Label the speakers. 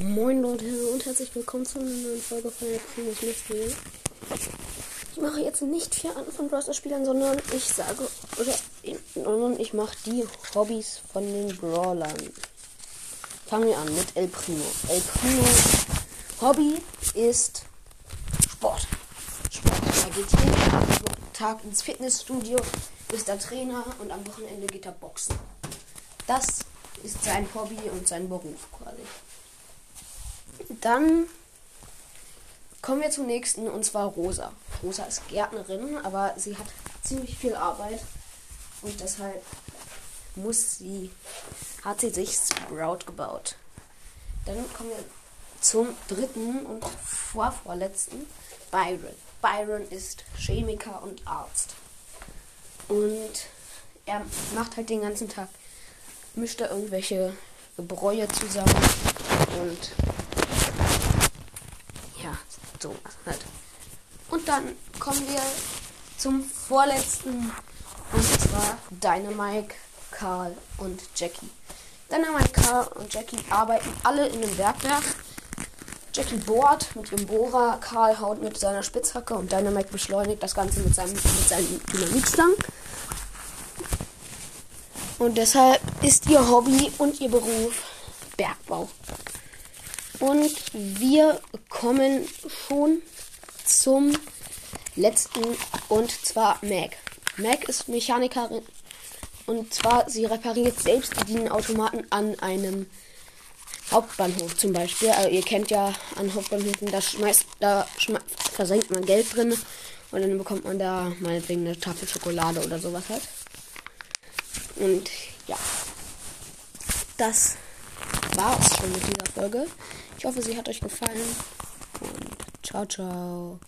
Speaker 1: Moin Leute und herzlich willkommen zu einer neuen Folge von der Primus Mystery. Ich mache jetzt nicht vier Arten von Browser Spielern, sondern ich sage oder ich mache die Hobbys von den Brawlern. Fangen wir an mit El Primo. El Primo Hobby ist Sport. Sport. Er geht jeden Tag ins Fitnessstudio, ist der Trainer und am Wochenende geht er boxen. Das ist sein Hobby und sein Beruf quasi. Dann kommen wir zum nächsten und zwar Rosa. Rosa ist Gärtnerin, aber sie hat ziemlich viel Arbeit und deshalb muss sie, hat sie sich Sprout gebaut. Dann kommen wir zum dritten und vorvorletzten, Byron. Byron ist Chemiker und Arzt. Und er macht halt den ganzen Tag, mischt er irgendwelche Gebräue zusammen und ja, so halt. Und dann kommen wir zum vorletzten. Und zwar Dynamite, Karl und Jackie. Dynamite, Karl und Jackie arbeiten alle in einem Bergwerk. Jackie bohrt mit ihrem Bohrer, Karl haut mit seiner Spitzhacke und Dynamite beschleunigt das Ganze mit seinem, mit seinem Dynamitstang. Und deshalb ist ihr Hobby und ihr Beruf Bergbau. Und wir kommen schon zum letzten und zwar Meg. Meg ist Mechanikerin und zwar sie repariert selbst die Automaten an einem Hauptbahnhof zum Beispiel. Also ihr kennt ja an Hauptbahnhöfen, da schmeißt, da schmeißt, versenkt man Geld drin und dann bekommt man da meinetwegen eine Tafel Schokolade oder sowas halt. Und ja, das war's schon mit dieser Folge. Ich hoffe, sie hat euch gefallen. Und ciao, ciao.